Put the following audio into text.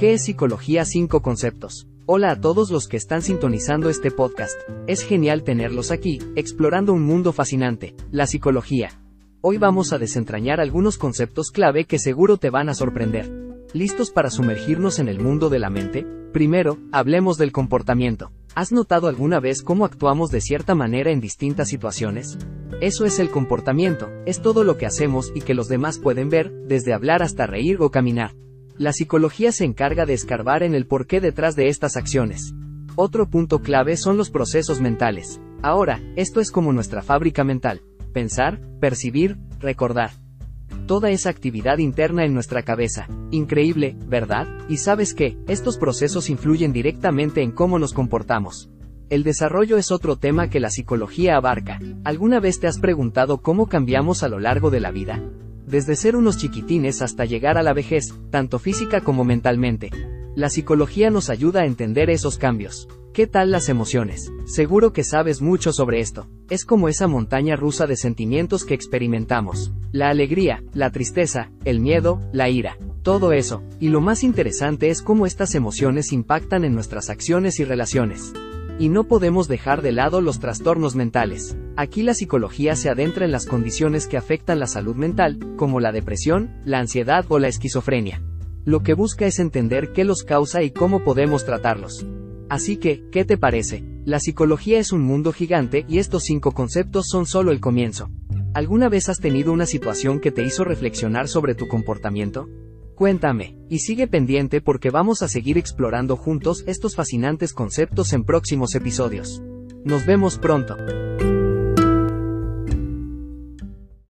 ¿Qué es psicología 5 conceptos? Hola a todos los que están sintonizando este podcast. Es genial tenerlos aquí, explorando un mundo fascinante, la psicología. Hoy vamos a desentrañar algunos conceptos clave que seguro te van a sorprender. ¿Listos para sumergirnos en el mundo de la mente? Primero, hablemos del comportamiento. ¿Has notado alguna vez cómo actuamos de cierta manera en distintas situaciones? Eso es el comportamiento, es todo lo que hacemos y que los demás pueden ver, desde hablar hasta reír o caminar. La psicología se encarga de escarbar en el porqué detrás de estas acciones. Otro punto clave son los procesos mentales. Ahora, esto es como nuestra fábrica mental. Pensar, percibir, recordar toda esa actividad interna en nuestra cabeza. Increíble, ¿verdad? Y sabes qué, estos procesos influyen directamente en cómo nos comportamos. El desarrollo es otro tema que la psicología abarca. ¿Alguna vez te has preguntado cómo cambiamos a lo largo de la vida? Desde ser unos chiquitines hasta llegar a la vejez, tanto física como mentalmente. La psicología nos ayuda a entender esos cambios. ¿Qué tal las emociones? Seguro que sabes mucho sobre esto. Es como esa montaña rusa de sentimientos que experimentamos. La alegría, la tristeza, el miedo, la ira. Todo eso. Y lo más interesante es cómo estas emociones impactan en nuestras acciones y relaciones. Y no podemos dejar de lado los trastornos mentales. Aquí la psicología se adentra en las condiciones que afectan la salud mental, como la depresión, la ansiedad o la esquizofrenia. Lo que busca es entender qué los causa y cómo podemos tratarlos. Así que, ¿qué te parece? La psicología es un mundo gigante y estos cinco conceptos son solo el comienzo. ¿Alguna vez has tenido una situación que te hizo reflexionar sobre tu comportamiento? Cuéntame, y sigue pendiente porque vamos a seguir explorando juntos estos fascinantes conceptos en próximos episodios. Nos vemos pronto.